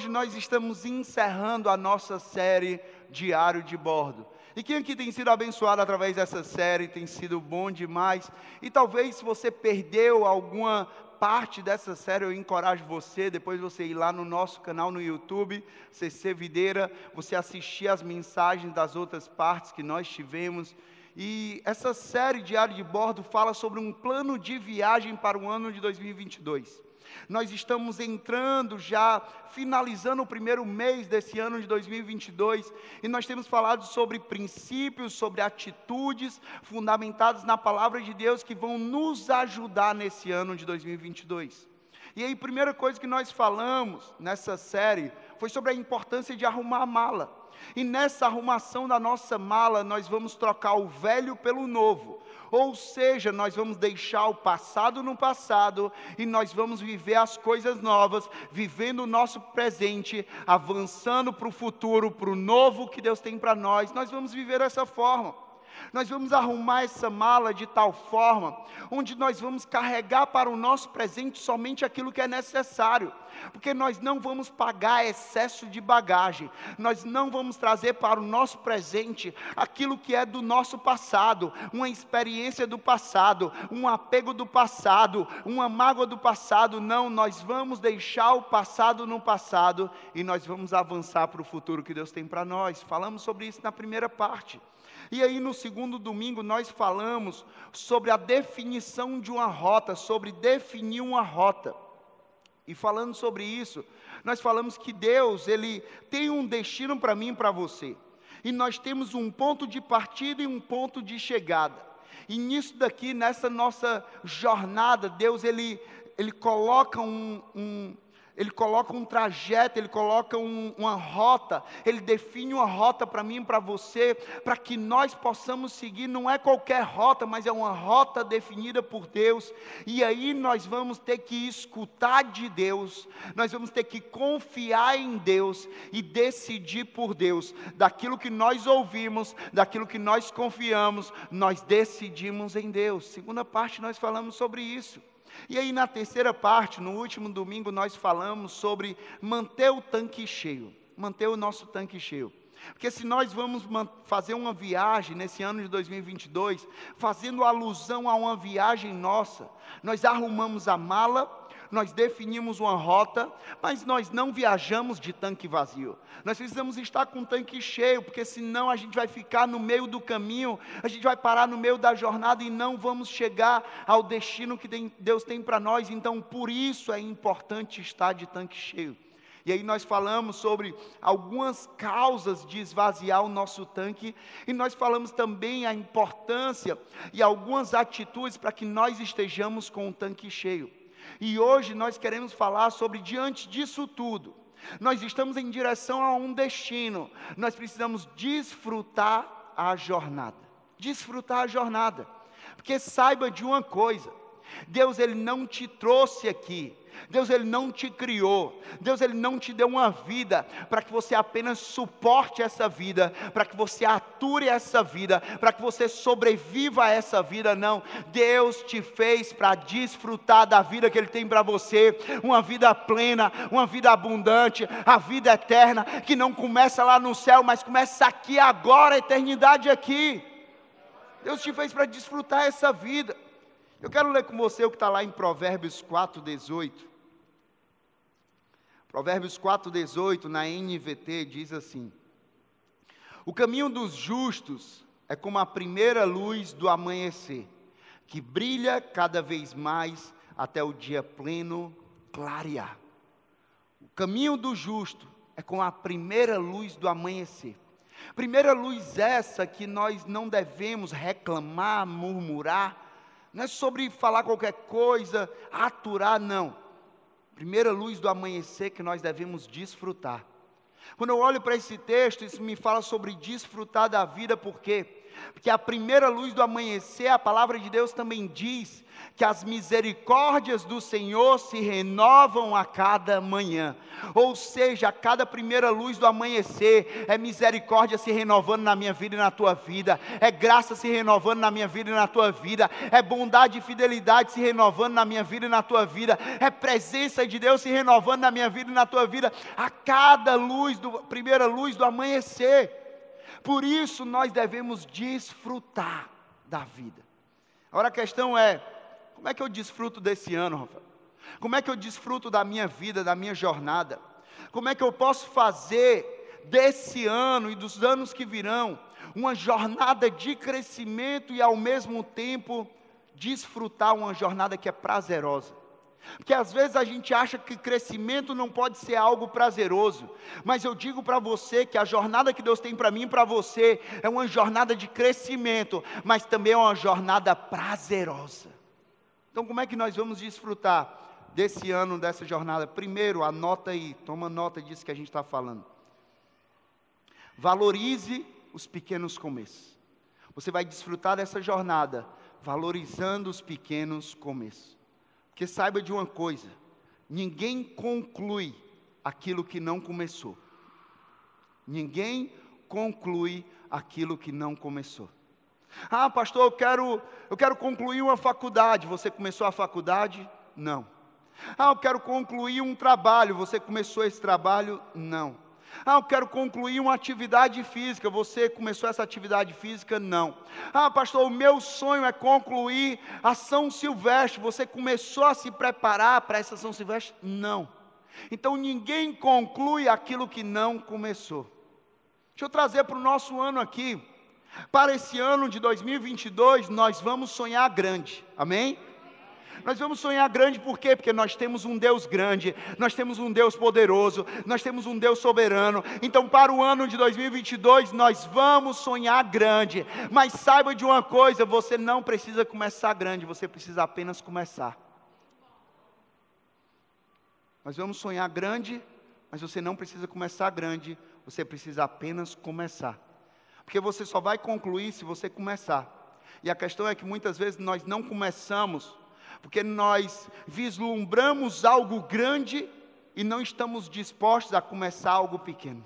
hoje nós estamos encerrando a nossa série Diário de Bordo. E quem aqui tem sido abençoado através dessa série tem sido bom demais. E talvez se você perdeu alguma parte dessa série, eu encorajo você, depois você ir lá no nosso canal no YouTube, CC Videira, você assistir as mensagens das outras partes que nós tivemos. E essa série Diário de Bordo fala sobre um plano de viagem para o ano de 2022. Nós estamos entrando já, finalizando o primeiro mês desse ano de 2022, e nós temos falado sobre princípios, sobre atitudes fundamentadas na palavra de Deus que vão nos ajudar nesse ano de 2022. E aí, primeira coisa que nós falamos nessa série foi sobre a importância de arrumar a mala. E nessa arrumação da nossa mala, nós vamos trocar o velho pelo novo. Ou seja, nós vamos deixar o passado no passado e nós vamos viver as coisas novas, vivendo o nosso presente, avançando para o futuro, para o novo que Deus tem para nós. Nós vamos viver dessa forma. Nós vamos arrumar essa mala de tal forma, onde nós vamos carregar para o nosso presente somente aquilo que é necessário, porque nós não vamos pagar excesso de bagagem, nós não vamos trazer para o nosso presente aquilo que é do nosso passado, uma experiência do passado, um apego do passado, uma mágoa do passado, não, nós vamos deixar o passado no passado e nós vamos avançar para o futuro que Deus tem para nós. Falamos sobre isso na primeira parte. E aí, no segundo domingo, nós falamos sobre a definição de uma rota, sobre definir uma rota. E falando sobre isso, nós falamos que Deus, Ele tem um destino para mim e para você. E nós temos um ponto de partida e um ponto de chegada. E nisso daqui, nessa nossa jornada, Deus, Ele, ele coloca um, um ele coloca um trajeto, ele coloca um, uma rota, ele define uma rota para mim e para você, para que nós possamos seguir. Não é qualquer rota, mas é uma rota definida por Deus. E aí nós vamos ter que escutar de Deus, nós vamos ter que confiar em Deus e decidir por Deus. Daquilo que nós ouvimos, daquilo que nós confiamos, nós decidimos em Deus. Segunda parte, nós falamos sobre isso. E aí, na terceira parte, no último domingo, nós falamos sobre manter o tanque cheio, manter o nosso tanque cheio. Porque se nós vamos fazer uma viagem nesse ano de 2022, fazendo alusão a uma viagem nossa, nós arrumamos a mala, nós definimos uma rota, mas nós não viajamos de tanque vazio. Nós precisamos estar com o tanque cheio, porque senão a gente vai ficar no meio do caminho, a gente vai parar no meio da jornada e não vamos chegar ao destino que Deus tem para nós. Então, por isso é importante estar de tanque cheio. E aí nós falamos sobre algumas causas de esvaziar o nosso tanque, e nós falamos também a importância e algumas atitudes para que nós estejamos com o tanque cheio. E hoje nós queremos falar sobre diante disso tudo. Nós estamos em direção a um destino. Nós precisamos desfrutar a jornada. Desfrutar a jornada. Porque saiba de uma coisa: Deus ele não te trouxe aqui Deus ele não te criou, Deus ele não te deu uma vida para que você apenas suporte essa vida, para que você ature essa vida, para que você sobreviva a essa vida, não. Deus te fez para desfrutar da vida que ele tem para você, uma vida plena, uma vida abundante, a vida eterna que não começa lá no céu, mas começa aqui agora, a eternidade aqui. Deus te fez para desfrutar essa vida. Eu quero ler com você o que está lá em Provérbios 4, 18. Provérbios 4,18 na NVT diz assim: O caminho dos justos é como a primeira luz do amanhecer, que brilha cada vez mais até o dia pleno clarear. O caminho do justo é como a primeira luz do amanhecer. Primeira luz essa que nós não devemos reclamar, murmurar, não é sobre falar qualquer coisa, aturar, não primeira luz do amanhecer que nós devemos desfrutar. Quando eu olho para esse texto, isso me fala sobre desfrutar da vida, por quê? Porque a primeira luz do amanhecer, a palavra de Deus também diz que as misericórdias do Senhor se renovam a cada manhã. Ou seja, a cada primeira luz do amanhecer, é misericórdia se renovando na minha vida e na tua vida, é graça se renovando na minha vida e na tua vida, é bondade e fidelidade se renovando na minha vida e na tua vida, é presença de Deus se renovando na minha vida e na tua vida, a cada luz do primeira luz do amanhecer. Por isso nós devemos desfrutar da vida. Agora a questão é: como é que eu desfruto desse ano, Rafael? Como é que eu desfruto da minha vida, da minha jornada? Como é que eu posso fazer desse ano e dos anos que virão uma jornada de crescimento e ao mesmo tempo desfrutar uma jornada que é prazerosa? Porque às vezes a gente acha que crescimento não pode ser algo prazeroso, mas eu digo para você que a jornada que Deus tem para mim e para você é uma jornada de crescimento, mas também é uma jornada prazerosa. Então, como é que nós vamos desfrutar desse ano, dessa jornada? Primeiro, anota aí, toma nota disso que a gente está falando. Valorize os pequenos começos. Você vai desfrutar dessa jornada valorizando os pequenos começos. Porque saiba de uma coisa: ninguém conclui aquilo que não começou. Ninguém conclui aquilo que não começou. Ah, pastor, eu quero, eu quero concluir uma faculdade. Você começou a faculdade? Não. Ah, eu quero concluir um trabalho. Você começou esse trabalho? Não. Ah, eu quero concluir uma atividade física. Você começou essa atividade física? Não. Ah, pastor, o meu sonho é concluir a São Silvestre. Você começou a se preparar para essa São Silvestre? Não. Então ninguém conclui aquilo que não começou. Deixa eu trazer para o nosso ano aqui. Para esse ano de 2022, nós vamos sonhar grande, amém? Nós vamos sonhar grande por quê? Porque nós temos um Deus grande, nós temos um Deus poderoso, nós temos um Deus soberano. Então, para o ano de 2022, nós vamos sonhar grande. Mas saiba de uma coisa: você não precisa começar grande, você precisa apenas começar. Nós vamos sonhar grande, mas você não precisa começar grande, você precisa apenas começar. Porque você só vai concluir se você começar. E a questão é que muitas vezes nós não começamos, porque nós vislumbramos algo grande e não estamos dispostos a começar algo pequeno.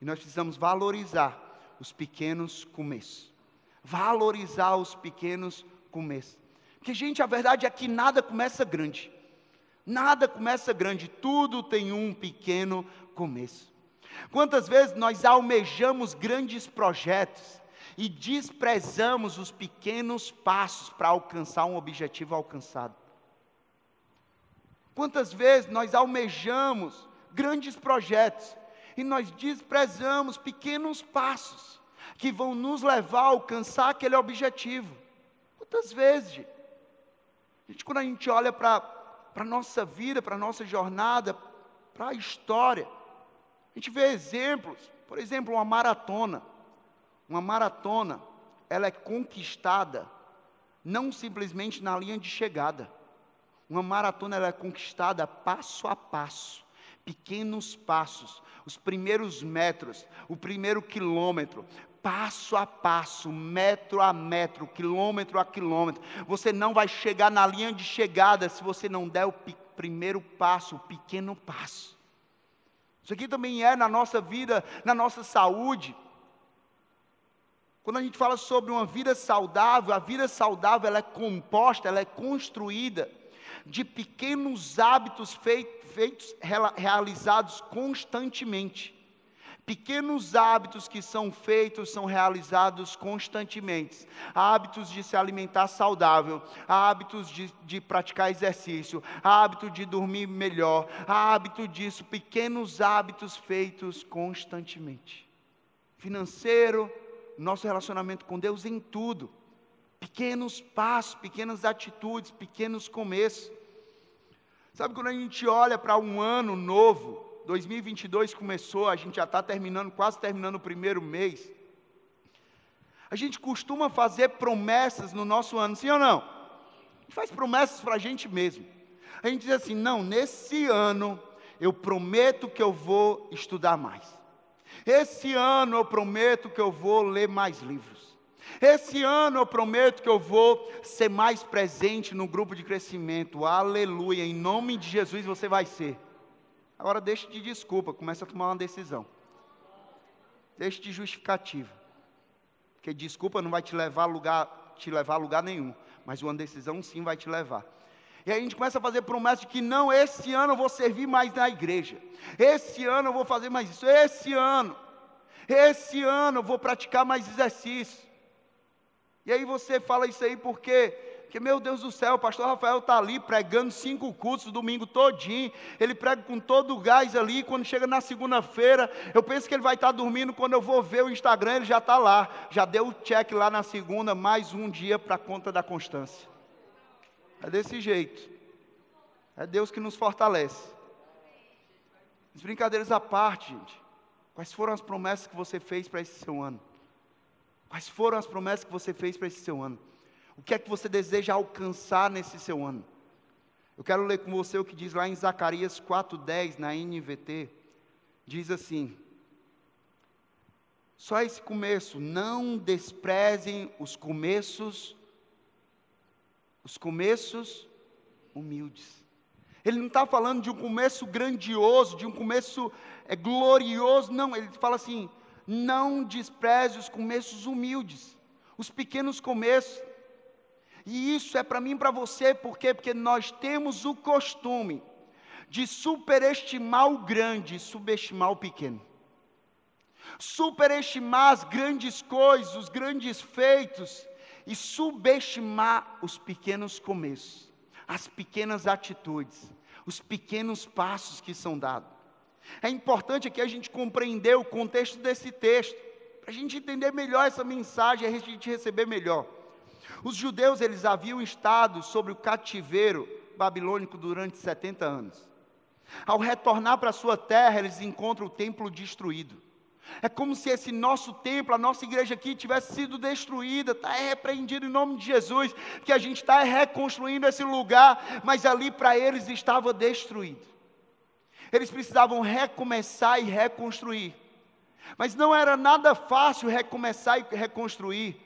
E nós precisamos valorizar os pequenos começos. Valorizar os pequenos começos. Porque, gente, a verdade é que nada começa grande. Nada começa grande, tudo tem um pequeno começo. Quantas vezes nós almejamos grandes projetos e desprezamos os pequenos passos para alcançar um objetivo alcançado? Quantas vezes nós almejamos grandes projetos e nós desprezamos pequenos passos que vão nos levar a alcançar aquele objetivo? Quantas vezes, gente? quando a gente olha para a nossa vida, para a nossa jornada, para a história, a gente vê exemplos, por exemplo, uma maratona. Uma maratona, ela é conquistada não simplesmente na linha de chegada. Uma maratona ela é conquistada passo a passo, pequenos passos, os primeiros metros, o primeiro quilômetro, passo a passo, metro a metro, quilômetro a quilômetro. Você não vai chegar na linha de chegada se você não der o primeiro passo, o pequeno passo. Isso aqui também é na nossa vida, na nossa saúde. Quando a gente fala sobre uma vida saudável, a vida saudável ela é composta, ela é construída de pequenos hábitos feitos, feitos realizados constantemente. Pequenos hábitos que são feitos, são realizados constantemente. Hábitos de se alimentar saudável, hábitos de, de praticar exercício, hábito de dormir melhor, hábito disso, pequenos hábitos feitos constantemente. Financeiro, nosso relacionamento com Deus em tudo. Pequenos passos, pequenas atitudes, pequenos começos. Sabe quando a gente olha para um ano novo, 2022 começou, a gente já está terminando, quase terminando o primeiro mês. A gente costuma fazer promessas no nosso ano, sim ou não? A gente faz promessas para a gente mesmo. A gente diz assim: não, nesse ano eu prometo que eu vou estudar mais. Esse ano eu prometo que eu vou ler mais livros. Esse ano eu prometo que eu vou ser mais presente no grupo de crescimento. Aleluia. Em nome de Jesus você vai ser. Agora deixe de desculpa, comece a tomar uma decisão. Deixe de justificativa. Porque desculpa não vai te levar a lugar, te levar a lugar nenhum, mas uma decisão sim vai te levar. E aí a gente começa a fazer promessa de que não, esse ano eu vou servir mais na igreja. Esse ano eu vou fazer mais isso. Esse ano. Esse ano eu vou praticar mais exercício. E aí você fala isso aí porque porque, meu Deus do céu, o pastor Rafael está ali pregando cinco cultos, domingo todinho. Ele prega com todo o gás ali. Quando chega na segunda-feira, eu penso que ele vai estar tá dormindo. Quando eu vou ver o Instagram, ele já está lá. Já deu o check lá na segunda, mais um dia para a conta da constância. É desse jeito. É Deus que nos fortalece. As brincadeiras à parte, gente. Quais foram as promessas que você fez para esse seu ano? Quais foram as promessas que você fez para esse seu ano? O que é que você deseja alcançar nesse seu ano? Eu quero ler com você o que diz lá em Zacarias 4:10 na NVT. Diz assim: Só esse começo, não desprezem os começos os começos humildes. Ele não está falando de um começo grandioso, de um começo é, glorioso, não, ele fala assim: não despreze os começos humildes, os pequenos começos. E isso é para mim e para você, por quê? Porque nós temos o costume de superestimar o grande e subestimar o pequeno. Superestimar as grandes coisas, os grandes feitos e subestimar os pequenos começos, as pequenas atitudes, os pequenos passos que são dados. É importante aqui a gente compreender o contexto desse texto, para a gente entender melhor essa mensagem, a gente receber melhor. Os judeus, eles haviam estado sobre o cativeiro babilônico durante 70 anos. Ao retornar para sua terra, eles encontram o templo destruído. É como se esse nosso templo, a nossa igreja aqui tivesse sido destruída, está repreendido em nome de Jesus, que a gente está reconstruindo esse lugar, mas ali para eles estava destruído. Eles precisavam recomeçar e reconstruir. Mas não era nada fácil recomeçar e reconstruir,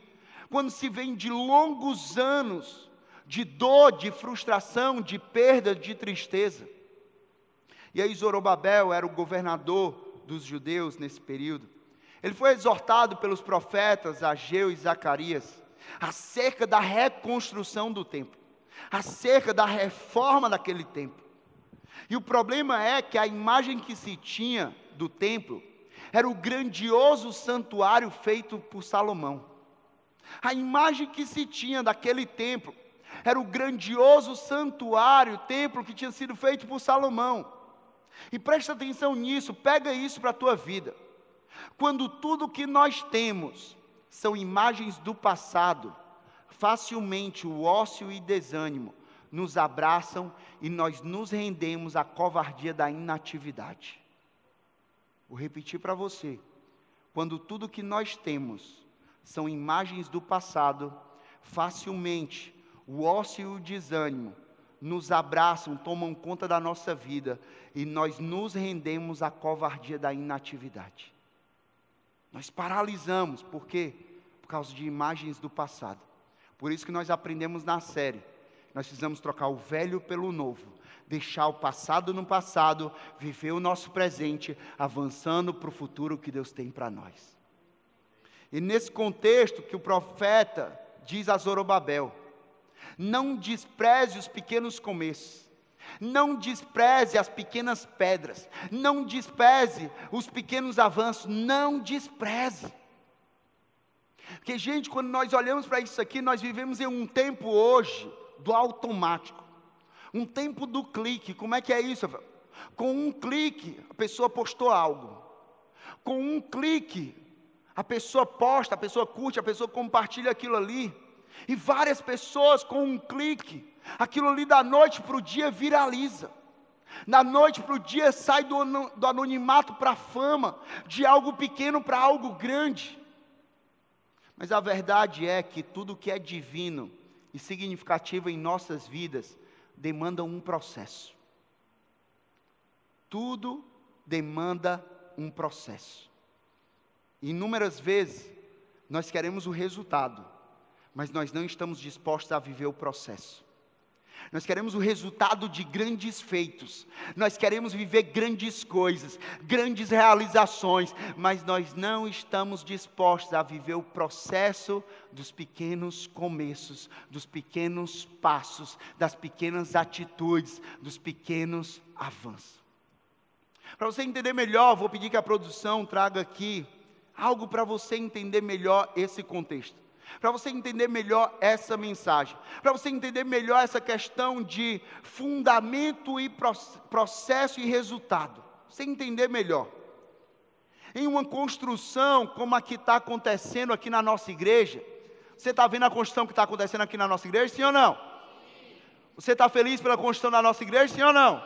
quando se vem de longos anos de dor, de frustração, de perda, de tristeza. E aí Zorobabel era o governador dos judeus nesse período. Ele foi exortado pelos profetas Ageu e Zacarias acerca da reconstrução do templo, acerca da reforma daquele templo. E o problema é que a imagem que se tinha do templo era o grandioso santuário feito por Salomão. A imagem que se tinha daquele templo era o grandioso santuário, templo que tinha sido feito por Salomão. E presta atenção nisso, pega isso para a tua vida. Quando tudo que nós temos são imagens do passado, facilmente o ócio e desânimo nos abraçam e nós nos rendemos à covardia da inatividade. Vou repetir para você. Quando tudo que nós temos são imagens do passado, facilmente o ócio e o desânimo nos abraçam, tomam conta da nossa vida e nós nos rendemos à covardia da inatividade. Nós paralisamos, por quê? Por causa de imagens do passado. Por isso que nós aprendemos na série. Nós precisamos trocar o velho pelo novo, deixar o passado no passado, viver o nosso presente, avançando para o futuro que Deus tem para nós. E nesse contexto que o profeta diz a Zorobabel: não despreze os pequenos começos, não despreze as pequenas pedras, não despreze os pequenos avanços, não despreze. Porque, gente, quando nós olhamos para isso aqui, nós vivemos em um tempo hoje do automático, um tempo do clique. Como é que é isso? Com um clique, a pessoa postou algo. Com um clique, a pessoa posta, a pessoa curte, a pessoa compartilha aquilo ali. E várias pessoas com um clique, aquilo ali da noite para o dia viraliza. Da noite para o dia sai do, do anonimato para a fama, de algo pequeno para algo grande. Mas a verdade é que tudo que é divino e significativo em nossas vidas demanda um processo. Tudo demanda um processo. Inúmeras vezes nós queremos o resultado, mas nós não estamos dispostos a viver o processo. Nós queremos o resultado de grandes feitos, nós queremos viver grandes coisas, grandes realizações, mas nós não estamos dispostos a viver o processo dos pequenos começos, dos pequenos passos, das pequenas atitudes, dos pequenos avanços. Para você entender melhor, vou pedir que a produção traga aqui algo para você entender melhor esse contexto para você entender melhor essa mensagem, para você entender melhor essa questão de fundamento e processo e resultado, você entender melhor. Em uma construção como a que está acontecendo aqui na nossa igreja, você está vendo a construção que está acontecendo aqui na nossa igreja, sim ou não? Você está feliz pela construção da nossa igreja, sim ou não?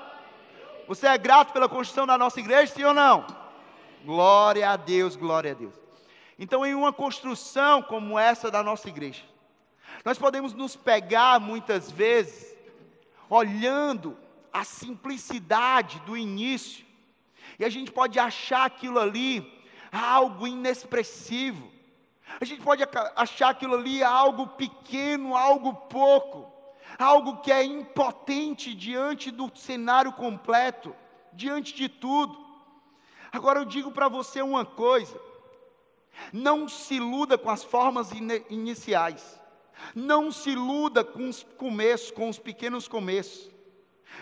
Você é grato pela construção da nossa igreja, sim ou não? Glória a Deus, glória a Deus. Então, em uma construção como essa da nossa igreja, nós podemos nos pegar muitas vezes olhando a simplicidade do início, e a gente pode achar aquilo ali algo inexpressivo, a gente pode achar aquilo ali algo pequeno, algo pouco, algo que é impotente diante do cenário completo, diante de tudo. Agora eu digo para você uma coisa: não se iluda com as formas iniciais. Não se iluda com os começos, com os pequenos começos.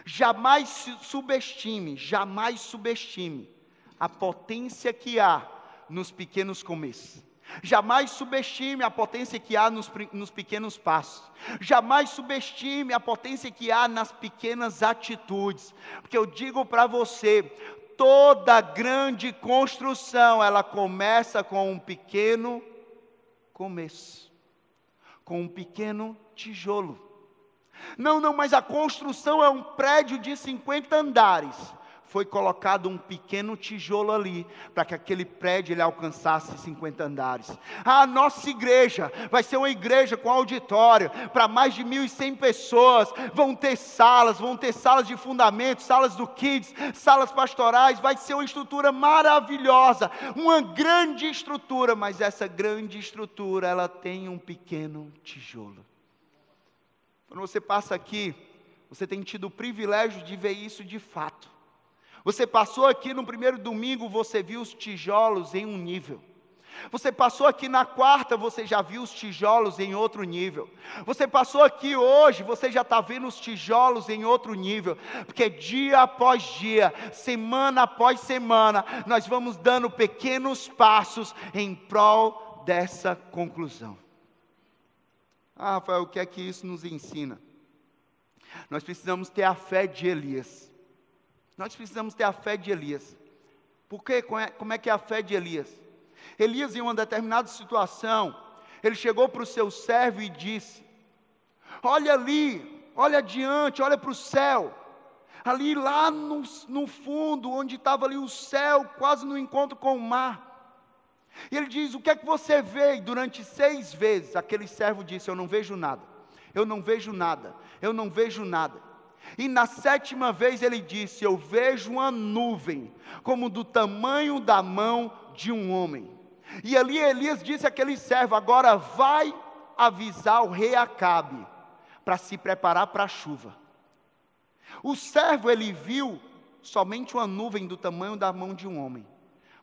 Jamais subestime, jamais subestime a potência que há nos pequenos começos. Jamais subestime a potência que há nos, nos, pequenos passos. Jamais subestime a potência que há nas pequenas atitudes. Porque eu digo para você: toda grande construção, ela começa com um pequeno começo, com um pequeno tijolo. Não, não, mas a construção é um prédio de 50 andares foi colocado um pequeno tijolo ali, para que aquele prédio ele alcançasse 50 andares. A nossa igreja vai ser uma igreja com auditório, para mais de 1.100 pessoas, vão ter salas, vão ter salas de fundamento, salas do kids, salas pastorais, vai ser uma estrutura maravilhosa, uma grande estrutura, mas essa grande estrutura, ela tem um pequeno tijolo. Quando você passa aqui, você tem tido o privilégio de ver isso de fato. Você passou aqui no primeiro domingo, você viu os tijolos em um nível. Você passou aqui na quarta, você já viu os tijolos em outro nível. Você passou aqui hoje, você já está vendo os tijolos em outro nível. Porque dia após dia, semana após semana, nós vamos dando pequenos passos em prol dessa conclusão. Ah, Rafael, o que é que isso nos ensina? Nós precisamos ter a fé de Elias. Nós precisamos ter a fé de Elias. Por quê? Como é que é a fé de Elias? Elias, em uma determinada situação, ele chegou para o seu servo e disse: Olha ali, olha adiante, olha para o céu. Ali lá no, no fundo, onde estava ali o céu, quase no encontro com o mar. E ele diz: O que é que você vê? E durante seis vezes aquele servo disse: Eu não vejo nada, eu não vejo nada, eu não vejo nada. E na sétima vez ele disse: Eu vejo uma nuvem, como do tamanho da mão de um homem. E ali Elias disse àquele servo: Agora vai avisar o rei Acabe, para se preparar para a chuva. O servo ele viu somente uma nuvem do tamanho da mão de um homem,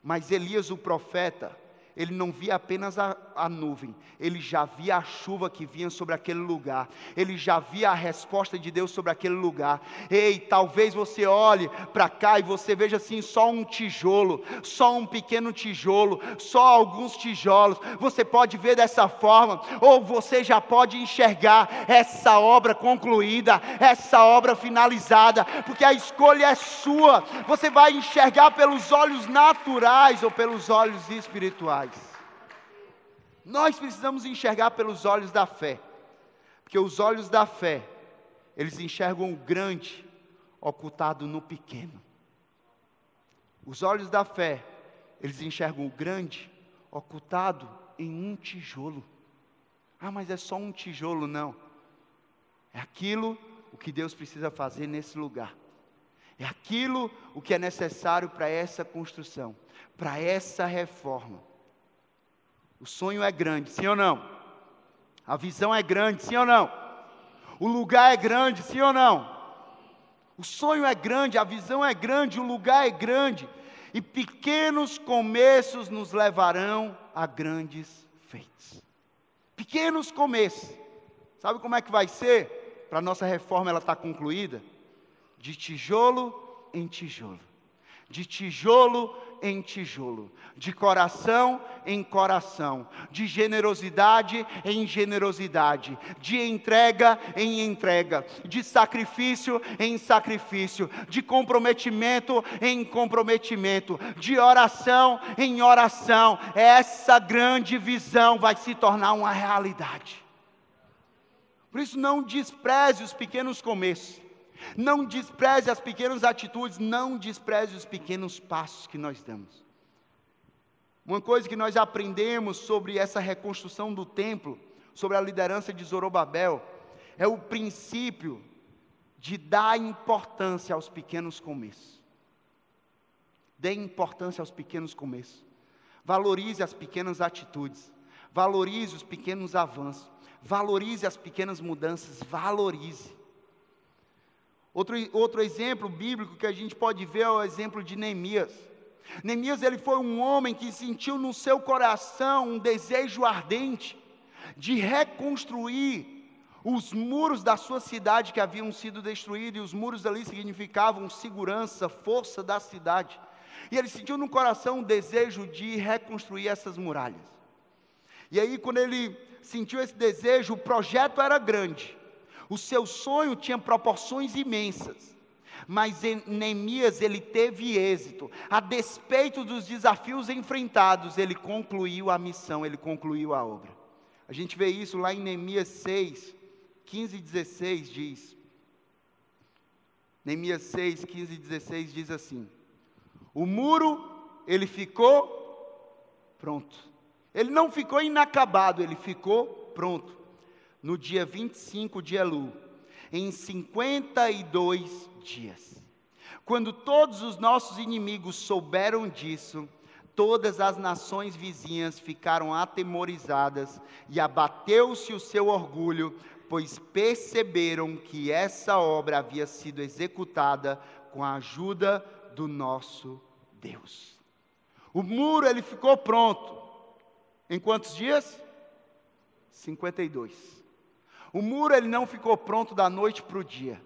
mas Elias, o profeta, ele não via apenas a, a, nuvem, ele já via a chuva que vinha sobre aquele lugar, ele já via a resposta de Deus sobre aquele lugar. Ei, talvez você olhe para cá e você veja assim só um tijolo, só um pequeno tijolo, só alguns tijolos. Você pode ver dessa forma, ou você já pode enxergar essa obra concluída, essa obra finalizada, porque a escolha é sua. Você vai enxergar pelos olhos naturais ou pelos olhos espirituais. Nós precisamos enxergar pelos olhos da fé, porque os olhos da fé, eles enxergam o grande ocultado no pequeno. Os olhos da fé, eles enxergam o grande ocultado em um tijolo. Ah, mas é só um tijolo, não. É aquilo o que Deus precisa fazer nesse lugar. É aquilo o que é necessário para essa construção, para essa reforma. O sonho é grande, sim ou não? A visão é grande, sim ou não? O lugar é grande, sim ou não? O sonho é grande, a visão é grande, o lugar é grande. E pequenos começos nos levarão a grandes feitos. Pequenos começos. Sabe como é que vai ser? Para a nossa reforma ela estar tá concluída? De tijolo em tijolo. De tijolo em tijolo, de coração em coração, de generosidade em generosidade, de entrega em entrega, de sacrifício em sacrifício, de comprometimento em comprometimento, de oração em oração. Essa grande visão vai se tornar uma realidade. Por isso, não despreze os pequenos começos. Não despreze as pequenas atitudes, não despreze os pequenos passos que nós damos. Uma coisa que nós aprendemos sobre essa reconstrução do templo, sobre a liderança de Zorobabel, é o princípio de dar importância aos pequenos começos. Dê importância aos pequenos começos. Valorize as pequenas atitudes. Valorize os pequenos avanços. Valorize as pequenas mudanças. Valorize. Outro, outro exemplo bíblico que a gente pode ver é o exemplo de Neemias. Neemias ele foi um homem que sentiu no seu coração um desejo ardente de reconstruir os muros da sua cidade que haviam sido destruídos, e os muros ali significavam segurança, força da cidade. E ele sentiu no coração um desejo de reconstruir essas muralhas. E aí, quando ele sentiu esse desejo, o projeto era grande, o seu sonho tinha proporções imensas. Mas Neemias ele teve êxito. A despeito dos desafios enfrentados, ele concluiu a missão, ele concluiu a obra. A gente vê isso lá em Neemias 6, 15 e 16 diz. Neemias 6, 15 e 16 diz assim: O muro, ele ficou pronto. Ele não ficou inacabado, ele ficou pronto no dia 25 de Elu, em 52 dias. Quando todos os nossos inimigos souberam disso, todas as nações vizinhas ficaram atemorizadas e abateu-se o seu orgulho, pois perceberam que essa obra havia sido executada com a ajuda do nosso Deus. O muro ele ficou pronto. Em quantos dias? 52. O muro ele não ficou pronto da noite para o dia.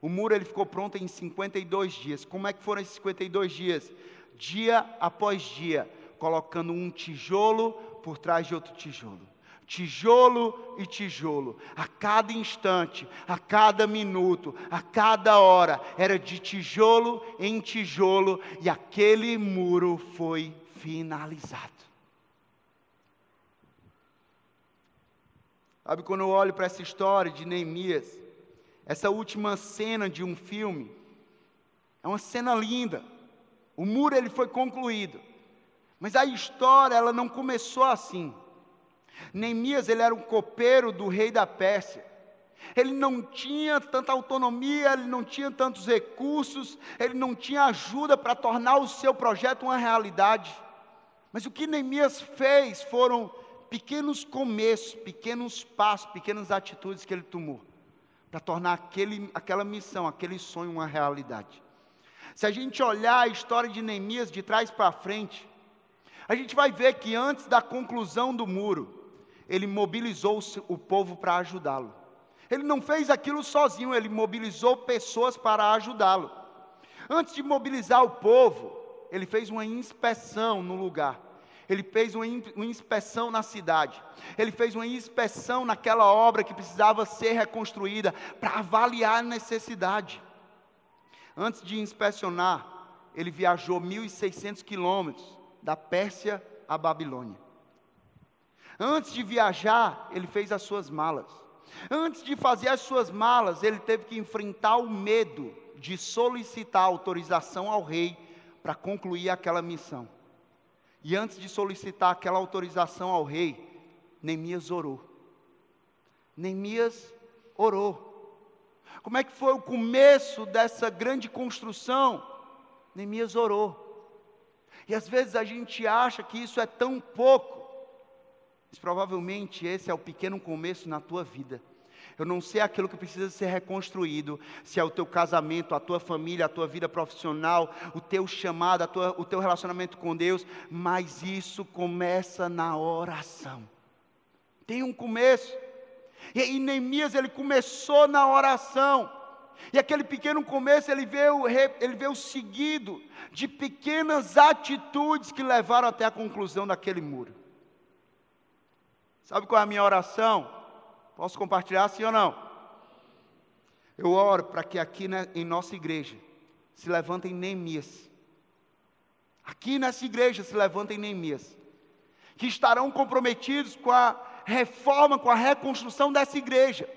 O muro ele ficou pronto em 52 dias. Como é que foram esses 52 dias? Dia após dia, colocando um tijolo por trás de outro tijolo. Tijolo e tijolo, a cada instante, a cada minuto, a cada hora, era de tijolo em tijolo, e aquele muro foi finalizado. Sabe, quando eu olho para essa história de Neemias, essa última cena de um filme, é uma cena linda. O muro ele foi concluído. Mas a história ela não começou assim. Neemias ele era um copeiro do rei da Pérsia. Ele não tinha tanta autonomia, ele não tinha tantos recursos, ele não tinha ajuda para tornar o seu projeto uma realidade. Mas o que Neemias fez foram pequenos começos, pequenos passos, pequenas atitudes que ele tomou para tornar aquele, aquela missão, aquele sonho uma realidade. Se a gente olhar a história de Neemias de trás para frente, a gente vai ver que antes da conclusão do muro, ele mobilizou o povo para ajudá-lo. Ele não fez aquilo sozinho, ele mobilizou pessoas para ajudá-lo. Antes de mobilizar o povo, ele fez uma inspeção no lugar ele fez uma, inspeção na cidade, ele fez uma inspeção naquela obra que precisava ser reconstruída para avaliar a necessidade. Antes de inspecionar, ele viajou 1.600 quilômetros da Pérsia à Babilônia. Antes de viajar, ele fez as suas malas. Antes de fazer as suas malas, ele teve que enfrentar o medo de solicitar autorização ao rei para concluir aquela missão. E antes de solicitar aquela autorização ao rei, Neemias orou. Neemias orou. Como é que foi o começo dessa grande construção? Neemias orou. E às vezes a gente acha que isso é tão pouco, Mas provavelmente esse é o pequeno começo na tua vida. Eu não sei aquilo que precisa ser reconstruído, se é o teu casamento, a tua família, a tua vida profissional, o teu chamado, tua, o teu relacionamento com Deus, mas isso começa na oração. Tem um começo. E, e Neemias ele começou na oração. E aquele pequeno começo ele veio, ele veio seguido de pequenas atitudes que levaram até a conclusão daquele muro. Sabe qual é a minha oração? Posso compartilhar sim ou não? Eu oro para que aqui né, em nossa igreja se levantem Neemias. Aqui nessa igreja se levantem Neemias. Que estarão comprometidos com a reforma, com a reconstrução dessa igreja.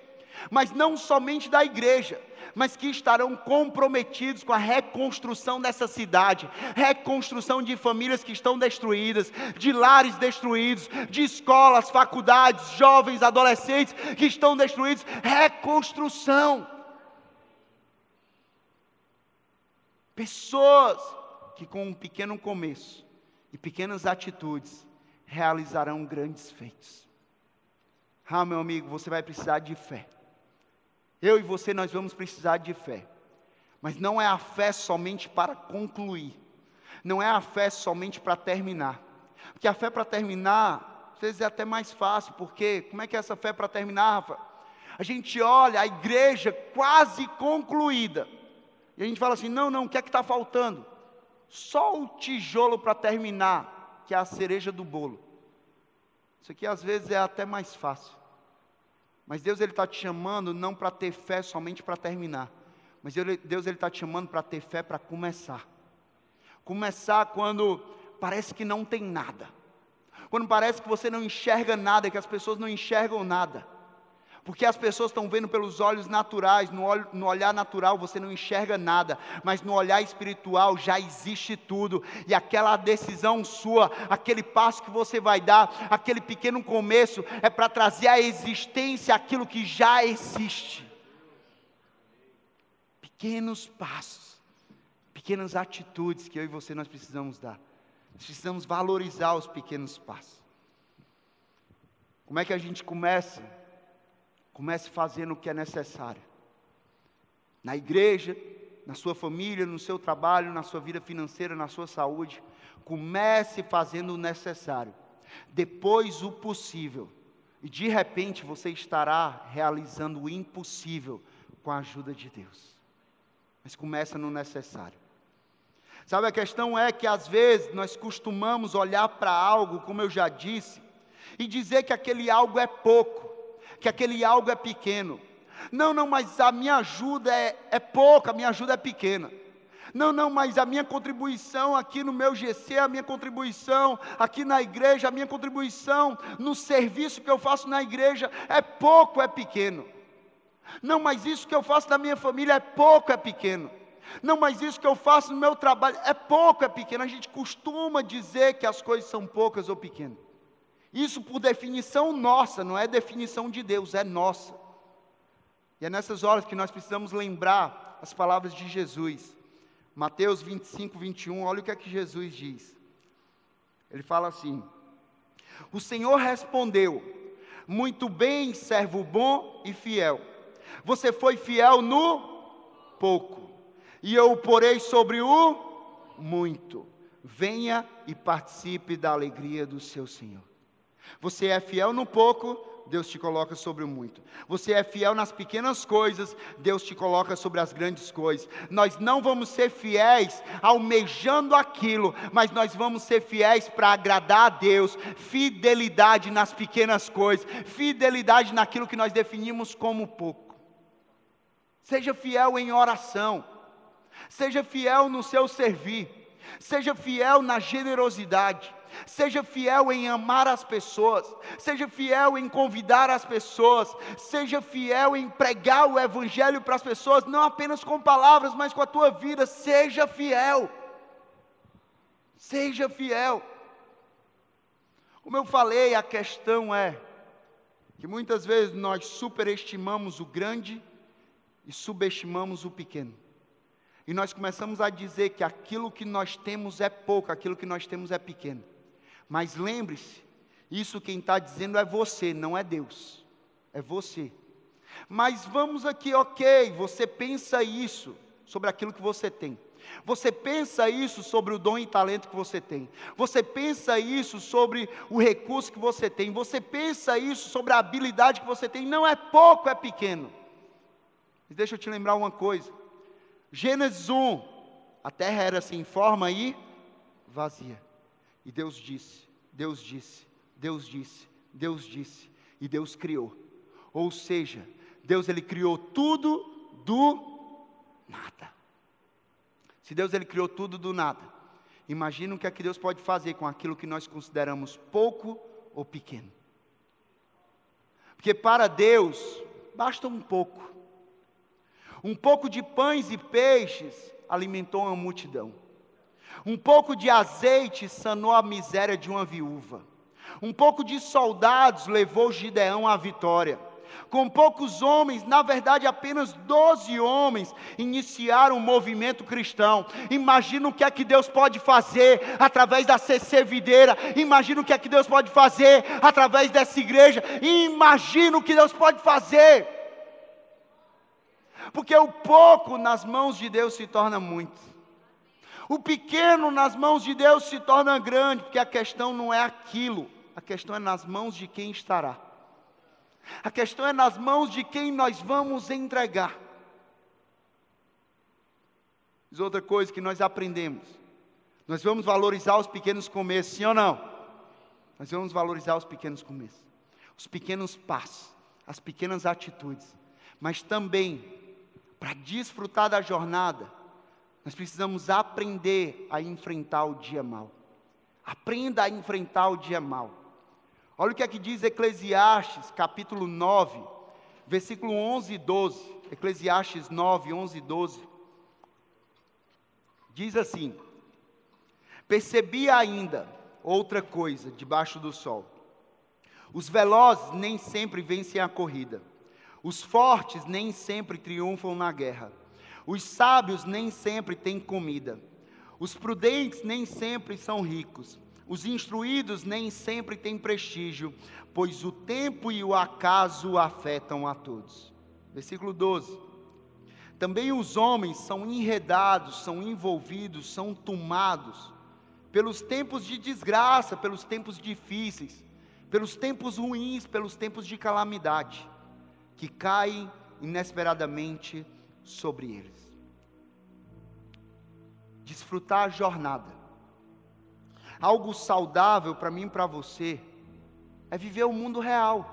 Mas não somente da igreja, mas que estarão comprometidos com a reconstrução dessa cidade, reconstrução de famílias que estão destruídas, de lares destruídos, de escolas, faculdades, jovens, adolescentes que estão destruídos, reconstrução. Pessoas que com um pequeno começo e pequenas atitudes realizarão grandes feitos. Ah, meu amigo, você vai precisar de fé. Eu e você, nós vamos precisar de fé. Mas não é a fé somente para concluir. Não é a fé somente para terminar. Porque a fé para terminar, às vezes é até mais fácil, porque como é que é essa fé para terminar, Rafa? A gente olha a igreja quase concluída. E a gente fala assim: não, não, o que é que está faltando? Só o tijolo para terminar, que é a cereja do bolo. Isso aqui às vezes é até mais fácil. Mas Deus ele está te chamando não para ter fé somente para terminar, mas Deus ele está te chamando para ter fé para começar. Começar quando parece que não tem nada, quando parece que você não enxerga nada, que as pessoas não enxergam nada. Porque as pessoas estão vendo pelos olhos naturais, no, olho, no, olhar natural você não enxerga nada, mas no olhar espiritual já existe tudo, e aquela decisão sua, aquele passo que você vai dar, aquele pequeno começo, é para trazer à existência aquilo que já existe. Pequenos passos, pequenas atitudes que eu e você nós precisamos dar, nós precisamos valorizar os pequenos passos. Como é que a gente começa? Comece fazendo o que é necessário. Na igreja, na sua família, no seu trabalho, na sua vida financeira, na sua saúde. Comece fazendo o necessário. Depois o possível. E de repente você estará realizando o impossível com a ajuda de Deus. Mas começa no necessário. Sabe, a questão é que às vezes nós costumamos olhar para algo, como eu já disse, e dizer que aquele algo é pouco que aquele algo é pequeno. Não, não, mas a minha ajuda é, é pouca, a minha ajuda é pequena. Não, não, mas a minha contribuição aqui no meu GC, a minha contribuição aqui na igreja, a minha contribuição no serviço que eu faço na igreja é pouco, é pequeno. Não, mas isso que eu faço na minha família é pouco, é pequeno. Não, mas isso que eu faço no meu trabalho é pouco, é pequeno. A gente costuma dizer que as coisas são poucas ou pequenas. Isso por definição nossa, não é definição de Deus, é nossa. E é nessas horas que nós precisamos lembrar as palavras de Jesus. Mateus 25, 21, olha o que é que Jesus diz. Ele fala assim: O Senhor respondeu: Muito bem, servo bom e fiel. Você foi fiel no pouco, e eu o porei sobre o muito. Venha e participe da alegria do seu Senhor. Você é fiel no pouco, Deus te coloca sobre o muito. Você é fiel nas pequenas coisas, Deus te coloca sobre as grandes coisas. Nós não vamos ser fiéis almejando aquilo, mas nós vamos ser fiéis para agradar a Deus. Fidelidade nas pequenas coisas, fidelidade naquilo que nós definimos como pouco. Seja fiel em oração, seja fiel no seu servir, seja fiel na generosidade. Seja fiel em amar as pessoas, seja fiel em convidar as pessoas, seja fiel em pregar o Evangelho para as pessoas, não apenas com palavras, mas com a tua vida. Seja fiel. Seja fiel. Como eu falei, a questão é que muitas vezes nós superestimamos o grande e subestimamos o pequeno. E nós começamos a dizer que aquilo que nós temos é pouco, aquilo que nós temos é pequeno. Mas lembre-se Isso quem está dizendo é você, não é Deus. É você. Mas vamos aqui, ok, você pensa isso sobre aquilo que você tem. Você pensa isso sobre o dom e talento que você tem. Você pensa isso sobre o recurso que você tem. Você pensa isso sobre a habilidade que você tem. Não é pouco, é pequeno. Mas deixa eu te lembrar uma coisa. Gênesis 1, a terra era sem forma e vazia. E Deus disse, Deus disse, Deus disse, Deus disse, e Deus criou. Ou seja, Deus ele criou tudo do nada. Se Deus ele criou tudo do nada, imagina o que é que Deus pode fazer com aquilo que nós consideramos pouco ou pequeno. Porque para Deus basta um pouco. Um pouco de pães e peixes alimentou uma multidão. Um pouco de azeite sanou a miséria de uma viúva. Um pouco de soldados levou Gideão à vitória com poucos homens, na verdade apenas 12 homens, iniciaram o movimento cristão. Imagina o que é que Deus pode fazer através da CC Videira, imagina o que é que Deus pode fazer através dessa igreja, imagina o que Deus pode fazer. Porque o pouco nas mãos de Deus se torna muito. O pequeno nas mãos de Deus se torna grande, porque a questão não é aquilo, a questão é nas mãos de quem estará. A questão é nas mãos de quem nós vamos entregar. Outra coisa que nós aprendemos. Nós vamos valorizar os pequenos começos, sim ou não? Nós vamos valorizar os pequenos começos, os pequenos passos, as pequenas atitudes. Mas também, para desfrutar da jornada, nós precisamos aprender a enfrentar o dia mal. Aprenda a enfrentar o dia mal. Olha o que é que diz Eclesiastes, capítulo 9, versículo 11 e 12. Eclesiastes 9, 11 e 12. Diz assim: Percebi ainda outra coisa debaixo do sol. Os velozes nem sempre vencem a corrida. Os fortes nem sempre triunfam na guerra. Os sábios nem sempre têm comida. Os prudentes nem sempre são ricos. Os instruídos nem sempre têm prestígio, pois o tempo e o acaso afetam a todos. Versículo 12. Também os homens são enredados, são envolvidos, são tomados pelos tempos de desgraça, pelos tempos difíceis, pelos tempos ruins, pelos tempos de calamidade, que caem inesperadamente sobre eles. Desfrutar a jornada algo saudável para mim e para você, é viver o mundo real.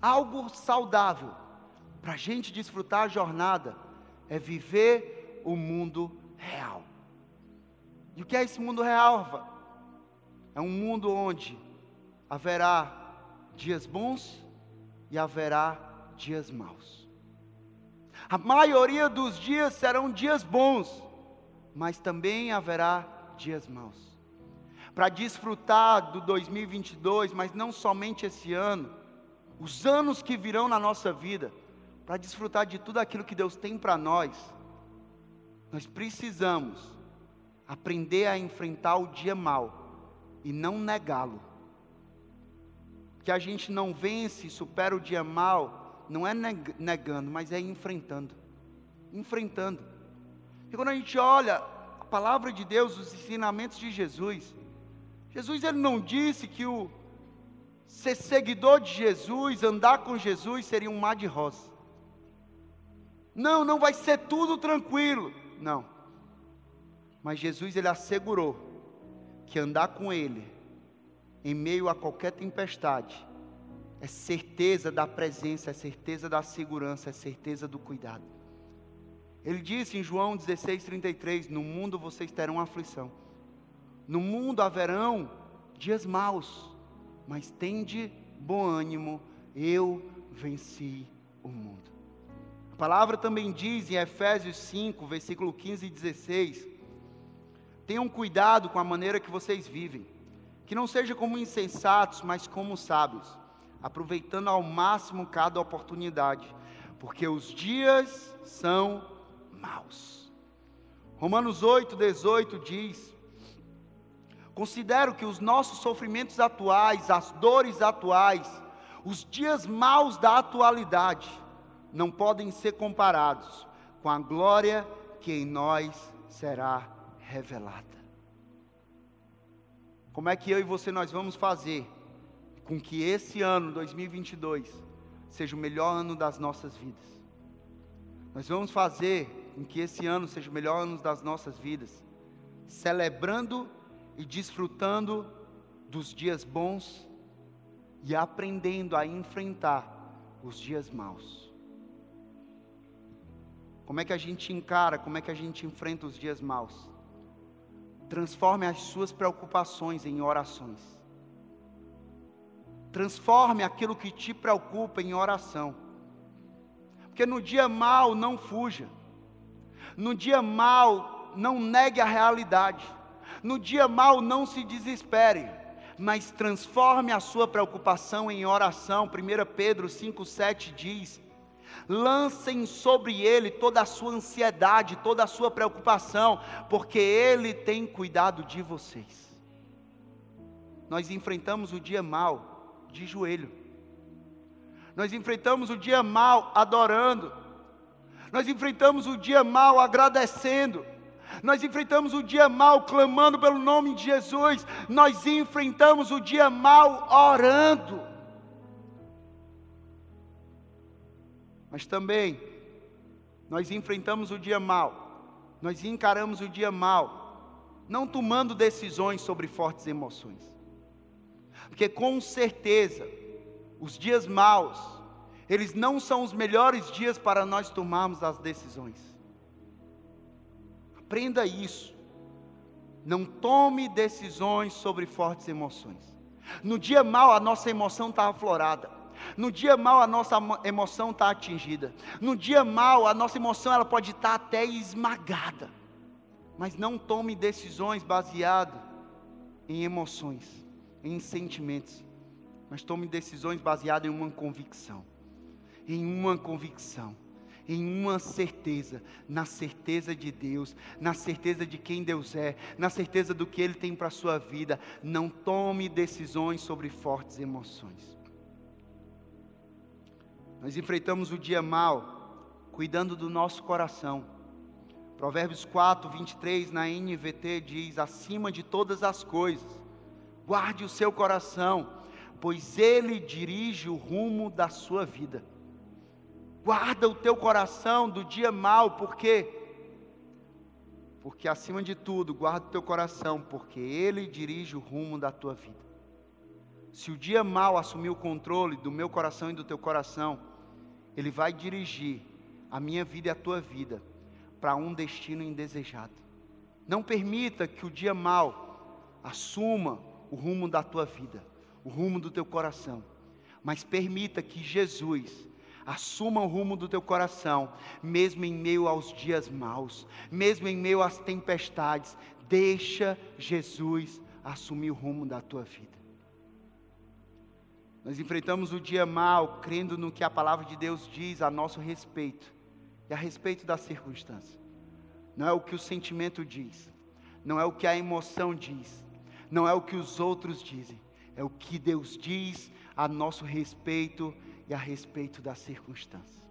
Algo saudável para a gente desfrutar a jornada é viver o mundo real. E o que é esse mundo real, Rafa? É um mundo onde haverá dias bons e haverá dias maus. A maioria dos dias serão dias bons, mas também haverá dias maus. Para desfrutar do 2022, mas não somente esse ano, os anos que virão na nossa vida, para desfrutar de tudo aquilo que Deus tem para nós, nós precisamos aprender a enfrentar o dia mal e não negá-lo. Que a gente não vence, supera o dia mal, não é negando, mas é enfrentando. Enfrentando. E quando a gente olha palavra de Deus, os ensinamentos de Jesus. Jesus ele não disse que o ser seguidor de Jesus, andar com Jesus seria um mar de rosa. Não, não vai ser tudo tranquilo. Não. Mas Jesus ele assegurou que andar com ele em meio a qualquer tempestade é certeza da presença, é certeza da segurança, é certeza do cuidado. Ele disse em João 16:33: No mundo vocês terão aflição. No mundo haverão dias maus, mas tende bom ânimo, eu venci o mundo. A palavra também diz em Efésios 5, versículo 15 e 16: Tenham cuidado com a maneira que vocês vivem, que não seja como insensatos, mas como sábios, aproveitando ao máximo cada oportunidade, porque os dias são maus. Romanos 8, 18 diz: Considero que os nossos sofrimentos atuais, as dores atuais, os dias maus da atualidade, não podem ser comparados com a glória que em nós será revelada. Como é que eu e você nós vamos fazer com que esse ano 2022 seja o melhor ano das nossas vidas? Nós vamos fazer com que esse ano seja o melhor ano das nossas vidas, celebrando e desfrutando dos dias bons e aprendendo a enfrentar os dias maus. Como é que a gente encara, como é que a gente enfrenta os dias maus? Transforme as suas preocupações em orações. Transforme aquilo que te preocupa em oração. Porque no dia mal não fuja. No dia mal não negue a realidade. No dia mal, não se desespere, mas transforme a sua preocupação em oração. 1 Pedro 5,7 diz: lancem sobre ele toda a sua ansiedade, toda a sua preocupação, porque ele tem cuidado de vocês. Nós enfrentamos o dia mal de joelho, nós enfrentamos o dia mal adorando, nós enfrentamos o dia mal agradecendo. Nós enfrentamos o dia mal clamando pelo nome de Jesus. Nós enfrentamos o dia mal orando. Mas também nós enfrentamos o dia mal. Nós encaramos o dia mal não tomando decisões sobre fortes emoções. Porque com certeza os dias maus, eles não são os melhores dias para nós tomarmos as decisões. Aprenda isso. Não tome decisões sobre fortes emoções. No dia mal, a nossa emoção está aflorada. No dia mal, a nossa emoção está atingida. No dia mal, a nossa emoção ela pode estar tá até esmagada. Mas não tome decisões baseadas em emoções, em sentimentos. Mas tome decisões baseadas em uma convicção. Em uma convicção em uma certeza, na certeza de Deus, na certeza de quem Deus é, na certeza do que Ele tem para a sua vida. Não tome decisões sobre fortes emoções. Nós enfrentamos o dia mal, cuidando do nosso coração. Provérbios 4, 23 na NVT diz: acima de todas as coisas, guarde o seu coração, pois ele dirige o rumo da sua vida. Guarda o teu coração do dia mal, por quê? Porque acima de tudo, guarda o teu coração, porque ele dirige o rumo da tua vida. Se o dia mal assumir o controle do meu coração e do teu coração, ele vai dirigir a minha vida e a tua vida para um destino indesejado. Não permita que o dia mal assuma o rumo da tua vida, o rumo do teu coração, mas permita que Jesus assuma o rumo do teu coração, mesmo em meio aos dias maus, mesmo em meio às tempestades, deixa Jesus assumir o rumo da tua vida. Nós enfrentamos o dia mal, crendo no que a palavra de Deus diz a nosso respeito e a respeito da circunstância. Não é o que o sentimento diz, não é o que a emoção diz, não é o que os outros dizem, é o que Deus diz a nosso respeito e a respeito das circunstâncias.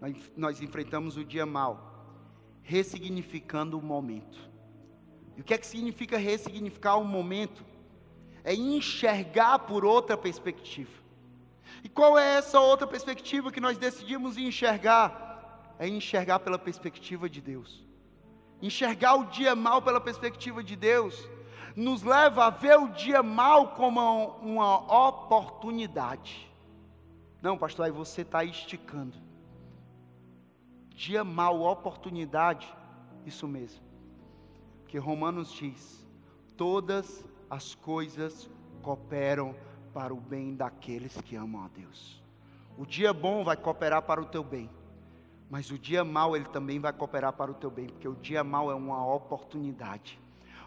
Nós, nós enfrentamos o dia mal, ressignificando o momento. E o que é que significa ressignificar o momento? É enxergar por outra perspectiva. E qual é essa outra perspectiva que nós decidimos enxergar? É enxergar pela perspectiva de Deus. Enxergar o dia mal pela perspectiva de Deus nos leva a ver o dia mal como uma oportunidade. Não, pastor, aí você está esticando. Dia mal, oportunidade, isso mesmo. Porque Romanos diz: todas as coisas cooperam para o bem daqueles que amam a Deus. O dia bom vai cooperar para o teu bem, mas o dia mal ele também vai cooperar para o teu bem, porque o dia mal é uma oportunidade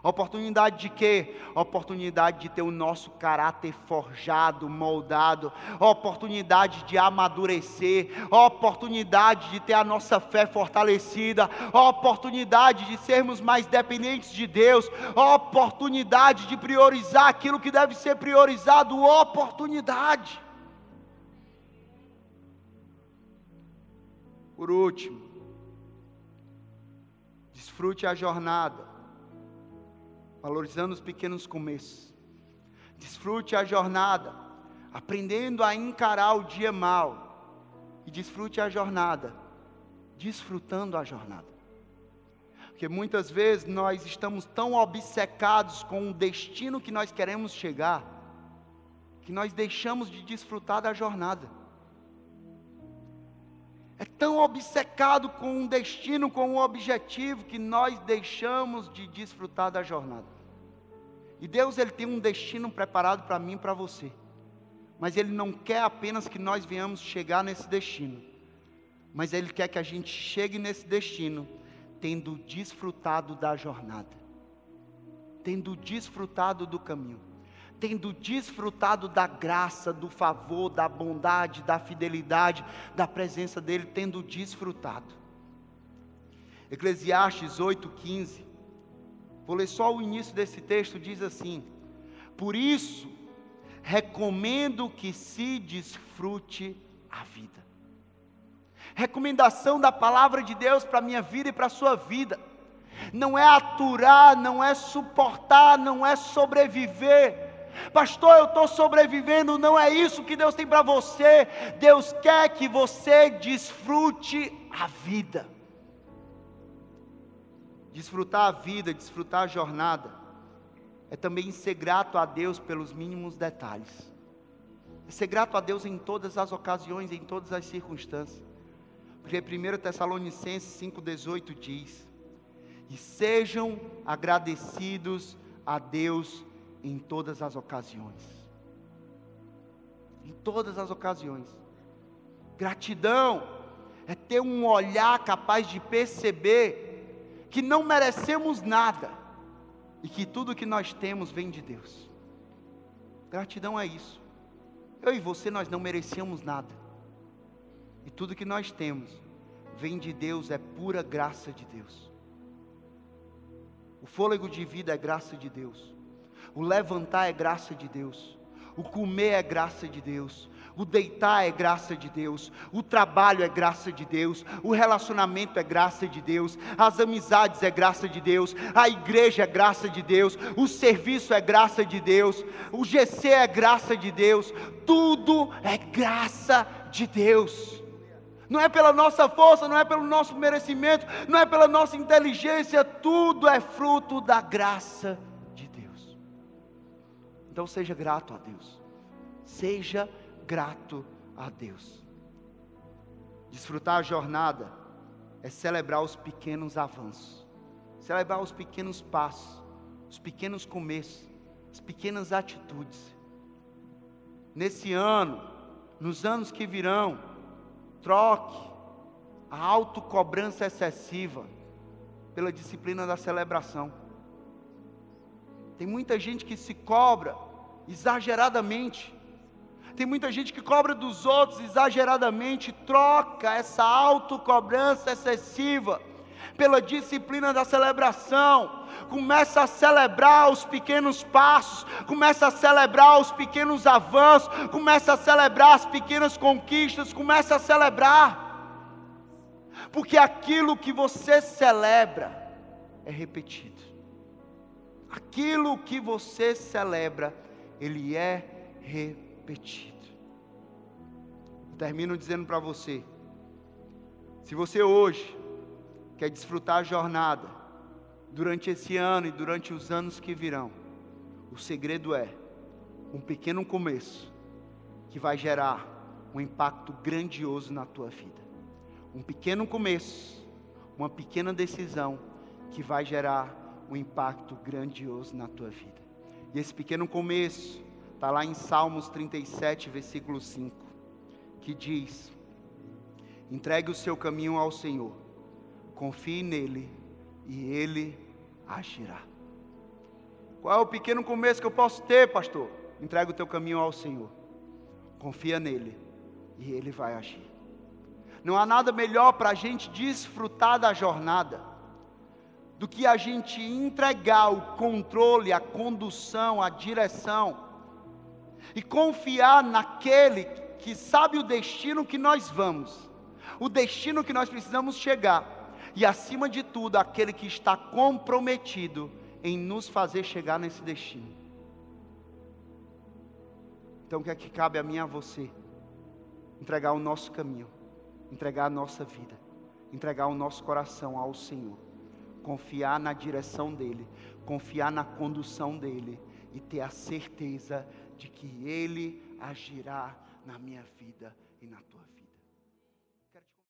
Oportunidade de quê? Oportunidade de ter o nosso caráter forjado, moldado, oportunidade de amadurecer, oportunidade de ter a nossa fé fortalecida, oportunidade de sermos mais dependentes de Deus, oportunidade de priorizar aquilo que deve ser priorizado, oportunidade. Por último, desfrute a jornada valorizando os pequenos começos. Desfrute a jornada, aprendendo a encarar o dia mal. E desfrute a jornada, desfrutando a jornada. Porque muitas vezes nós estamos tão obcecados com o destino que nós queremos chegar, que nós deixamos de desfrutar da jornada. É tão obcecado com um destino, com um objetivo, que nós deixamos de desfrutar da jornada. E Deus ele tem um destino preparado para mim e para você. Mas ele não quer apenas que nós venhamos chegar nesse destino. Mas ele quer que a gente chegue nesse destino tendo desfrutado da jornada. Tendo desfrutado do caminho tendo desfrutado da graça, do favor, da bondade, da fidelidade, da presença dele, tendo desfrutado. Eclesiastes 8,15. Vou ler só o início desse texto, diz assim: Por isso, recomendo que se desfrute a vida. Recomendação da palavra de Deus para a minha vida e para a sua vida. Não é aturar, não é suportar, não é sobreviver. Pastor, eu estou sobrevivendo, não é isso que Deus tem para você. Deus quer que você desfrute a vida. Desfrutar a vida, desfrutar a jornada, é também ser grato a Deus pelos mínimos detalhes. É ser grato a Deus em todas as ocasiões, em todas as circunstâncias. Porque 1 Tessalonicenses 5,18 diz: E sejam agradecidos a Deus em todas as ocasiões. Em todas as ocasiões. Gratidão é ter um olhar capaz de perceber que não merecemos nada e que tudo que nós temos vem de Deus. Gratidão é isso. Eu e você nós não merecíamos nada. E tudo que nós temos vem de Deus, é pura graça de Deus. O fôlego de vida é graça de Deus. O levantar é graça de Deus. O comer é graça de Deus. O deitar é graça de Deus, o trabalho é graça de Deus, o relacionamento é graça de Deus, as amizades é graça de Deus, a igreja é graça de Deus, o serviço é graça de Deus, o GC é graça de Deus, tudo é graça de Deus. Não é pela nossa força, não é pelo nosso merecimento, não é pela nossa inteligência, tudo é fruto da graça de Deus. Então seja grato a Deus. Seja grato grato a Deus. Desfrutar a jornada é celebrar os pequenos avanços, celebrar os pequenos passos, os pequenos começos, as pequenas atitudes. Nesse ano, nos anos que virão, troque a autocobrança excessiva pela disciplina da celebração. Tem muita gente que se cobra exageradamente tem muita gente que cobra dos outros exageradamente, troca essa autocobrança excessiva pela disciplina da celebração. Começa a celebrar os pequenos passos, começa a celebrar os pequenos avanços, começa a celebrar as pequenas conquistas, começa a celebrar. Porque aquilo que você celebra é repetido. Aquilo que você celebra, ele é repetido repetido. termino dizendo para você: se você hoje quer desfrutar a jornada, durante esse ano e durante os anos que virão, o segredo é um pequeno começo que vai gerar um impacto grandioso na tua vida. Um pequeno começo, uma pequena decisão que vai gerar um impacto grandioso na tua vida. E esse pequeno começo Está lá em Salmos 37, versículo 5, que diz: Entregue o seu caminho ao Senhor, confie nele e ele agirá. Qual é o pequeno começo que eu posso ter, pastor? Entrega o teu caminho ao Senhor. Confia nele e ele vai agir. Não há nada melhor para a gente desfrutar da jornada do que a gente entregar o controle, a condução, a direção e confiar naquele que sabe o destino que nós vamos, o destino que nós precisamos chegar e, acima de tudo, aquele que está comprometido em nos fazer chegar nesse destino. Então, o que é que cabe a mim a você? Entregar o nosso caminho, entregar a nossa vida, entregar o nosso coração ao Senhor, confiar na direção dEle, confiar na condução dEle e ter a certeza de que Ele agirá na minha vida e na tua vida.